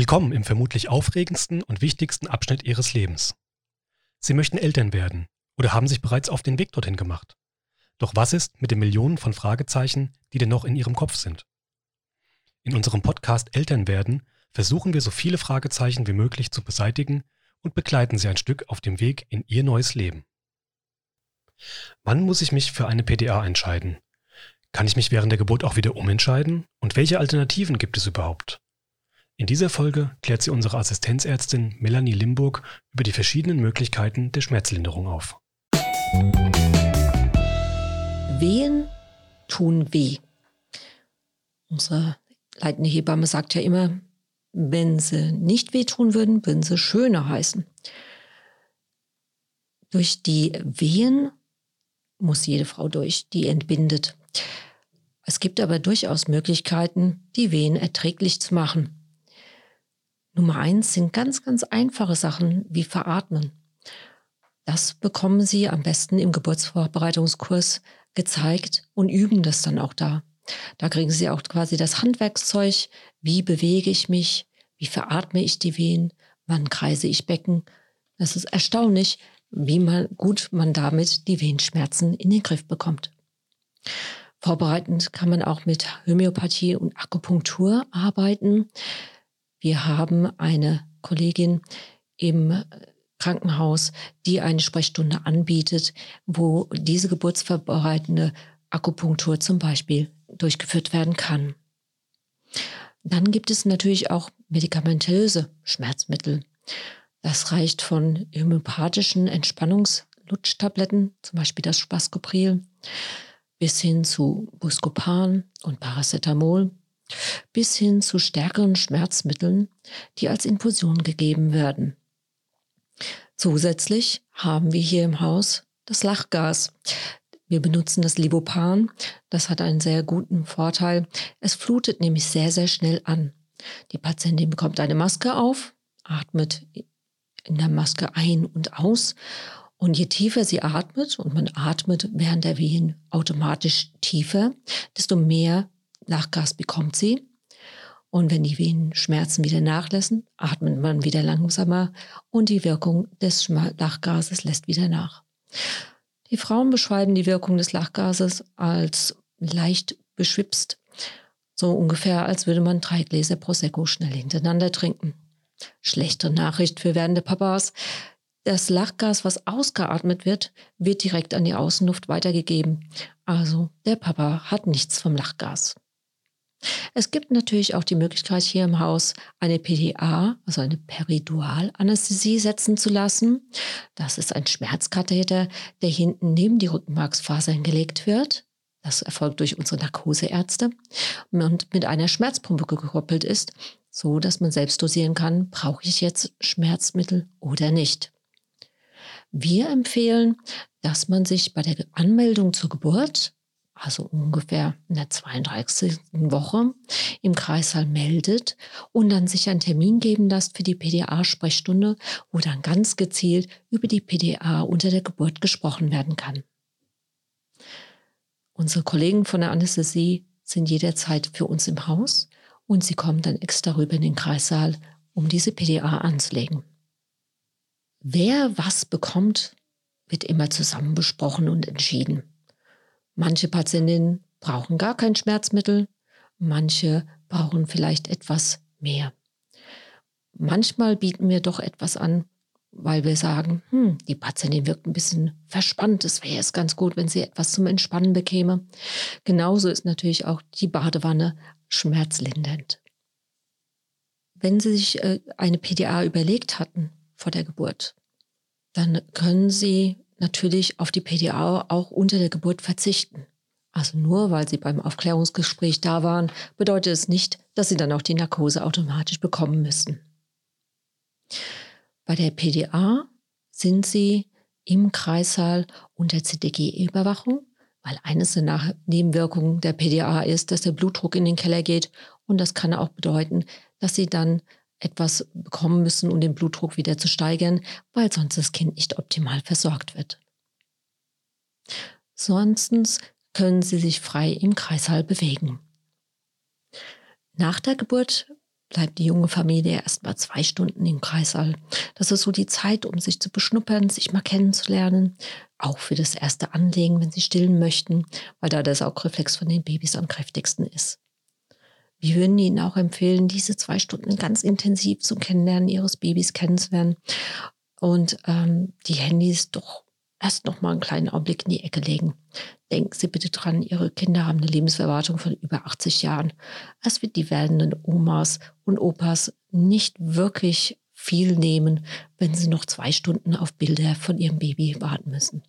Willkommen im vermutlich aufregendsten und wichtigsten Abschnitt Ihres Lebens. Sie möchten Eltern werden oder haben sich bereits auf den Weg dorthin gemacht. Doch was ist mit den Millionen von Fragezeichen, die denn noch in Ihrem Kopf sind? In unserem Podcast Eltern werden versuchen wir so viele Fragezeichen wie möglich zu beseitigen und begleiten Sie ein Stück auf dem Weg in Ihr neues Leben. Wann muss ich mich für eine PDA entscheiden? Kann ich mich während der Geburt auch wieder umentscheiden? Und welche Alternativen gibt es überhaupt? In dieser Folge klärt sie unsere Assistenzärztin Melanie Limburg über die verschiedenen Möglichkeiten der Schmerzlinderung auf. Wehen tun weh. Unsere leitende Hebamme sagt ja immer, wenn sie nicht wehtun würden, würden sie schöner heißen. Durch die Wehen muss jede Frau durch, die entbindet. Es gibt aber durchaus Möglichkeiten, die Wehen erträglich zu machen. Nummer eins sind ganz, ganz einfache Sachen wie Veratmen. Das bekommen Sie am besten im Geburtsvorbereitungskurs gezeigt und üben das dann auch da. Da kriegen Sie auch quasi das Handwerkszeug, wie bewege ich mich, wie veratme ich die Wehen, wann kreise ich Becken. Das ist erstaunlich, wie man, gut man damit die Wehenschmerzen in den Griff bekommt. Vorbereitend kann man auch mit Homöopathie und Akupunktur arbeiten. Wir haben eine Kollegin im Krankenhaus, die eine Sprechstunde anbietet, wo diese geburtsvorbereitende Akupunktur zum Beispiel durchgeführt werden kann. Dann gibt es natürlich auch medikamentöse Schmerzmittel. Das reicht von homöopathischen Entspannungslutschtabletten, zum Beispiel das Spascopril, bis hin zu Buscopan und Paracetamol bis hin zu stärkeren Schmerzmitteln, die als Infusion gegeben werden. Zusätzlich haben wir hier im Haus das Lachgas. Wir benutzen das Libopan. Das hat einen sehr guten Vorteil. Es flutet nämlich sehr, sehr schnell an. Die Patientin bekommt eine Maske auf, atmet in der Maske ein und aus. Und je tiefer sie atmet, und man atmet während der Wehen automatisch tiefer, desto mehr Lachgas bekommt sie. Und wenn die Venenschmerzen wieder nachlassen, atmet man wieder langsamer und die Wirkung des Lachgases lässt wieder nach. Die Frauen beschreiben die Wirkung des Lachgases als leicht beschwipst, so ungefähr als würde man drei Gläser Prosecco schnell hintereinander trinken. Schlechte Nachricht für werdende Papas. Das Lachgas, was ausgeatmet wird, wird direkt an die Außenluft weitergegeben. Also der Papa hat nichts vom Lachgas. Es gibt natürlich auch die Möglichkeit, hier im Haus eine PDA, also eine Peridualanästhesie setzen zu lassen. Das ist ein Schmerzkatheter, der hinten neben die Rückenmarksfasern gelegt wird. Das erfolgt durch unsere Narkoseärzte und mit einer Schmerzpumpe gekoppelt ist, so dass man selbst dosieren kann, brauche ich jetzt Schmerzmittel oder nicht. Wir empfehlen, dass man sich bei der Anmeldung zur Geburt also ungefähr in der 32. Woche, im Kreissaal meldet und dann sich einen Termin geben lässt für die PDA-Sprechstunde, wo dann ganz gezielt über die PDA unter der Geburt gesprochen werden kann. Unsere Kollegen von der Anästhesie sind jederzeit für uns im Haus und sie kommen dann extra rüber in den Kreissaal, um diese PDA anzulegen. Wer was bekommt, wird immer zusammen besprochen und entschieden. Manche Patientinnen brauchen gar kein Schmerzmittel, manche brauchen vielleicht etwas mehr. Manchmal bieten wir doch etwas an, weil wir sagen, hm, die Patientin wirkt ein bisschen verspannt. Es wäre es ganz gut, wenn sie etwas zum Entspannen bekäme. Genauso ist natürlich auch die Badewanne schmerzlindernd. Wenn Sie sich äh, eine PDA überlegt hatten vor der Geburt, dann können Sie natürlich auf die PDA auch unter der Geburt verzichten. Also nur weil sie beim Aufklärungsgespräch da waren, bedeutet es nicht, dass sie dann auch die Narkose automatisch bekommen müssen. Bei der PDA sind sie im Kreissaal unter CTG-Überwachung, weil eines der Nebenwirkungen der PDA ist, dass der Blutdruck in den Keller geht und das kann auch bedeuten, dass sie dann etwas bekommen müssen, um den Blutdruck wieder zu steigern, weil sonst das Kind nicht optimal versorgt wird. Sonst können sie sich frei im Kreissaal bewegen. Nach der Geburt bleibt die junge Familie erst mal zwei Stunden im Kreissaal. Das ist so die Zeit, um sich zu beschnuppern, sich mal kennenzulernen. Auch für das erste Anlegen, wenn sie stillen möchten, weil da der Saugreflex von den Babys am kräftigsten ist. Wir würden Ihnen auch empfehlen, diese zwei Stunden ganz intensiv zum Kennenlernen Ihres Babys kennenzulernen und ähm, die Handys doch erst noch mal einen kleinen Augenblick in die Ecke legen. Denken Sie bitte dran, Ihre Kinder haben eine Lebenserwartung von über 80 Jahren. Es wird die werdenden Omas und Opas nicht wirklich viel nehmen, wenn sie noch zwei Stunden auf Bilder von ihrem Baby warten müssen.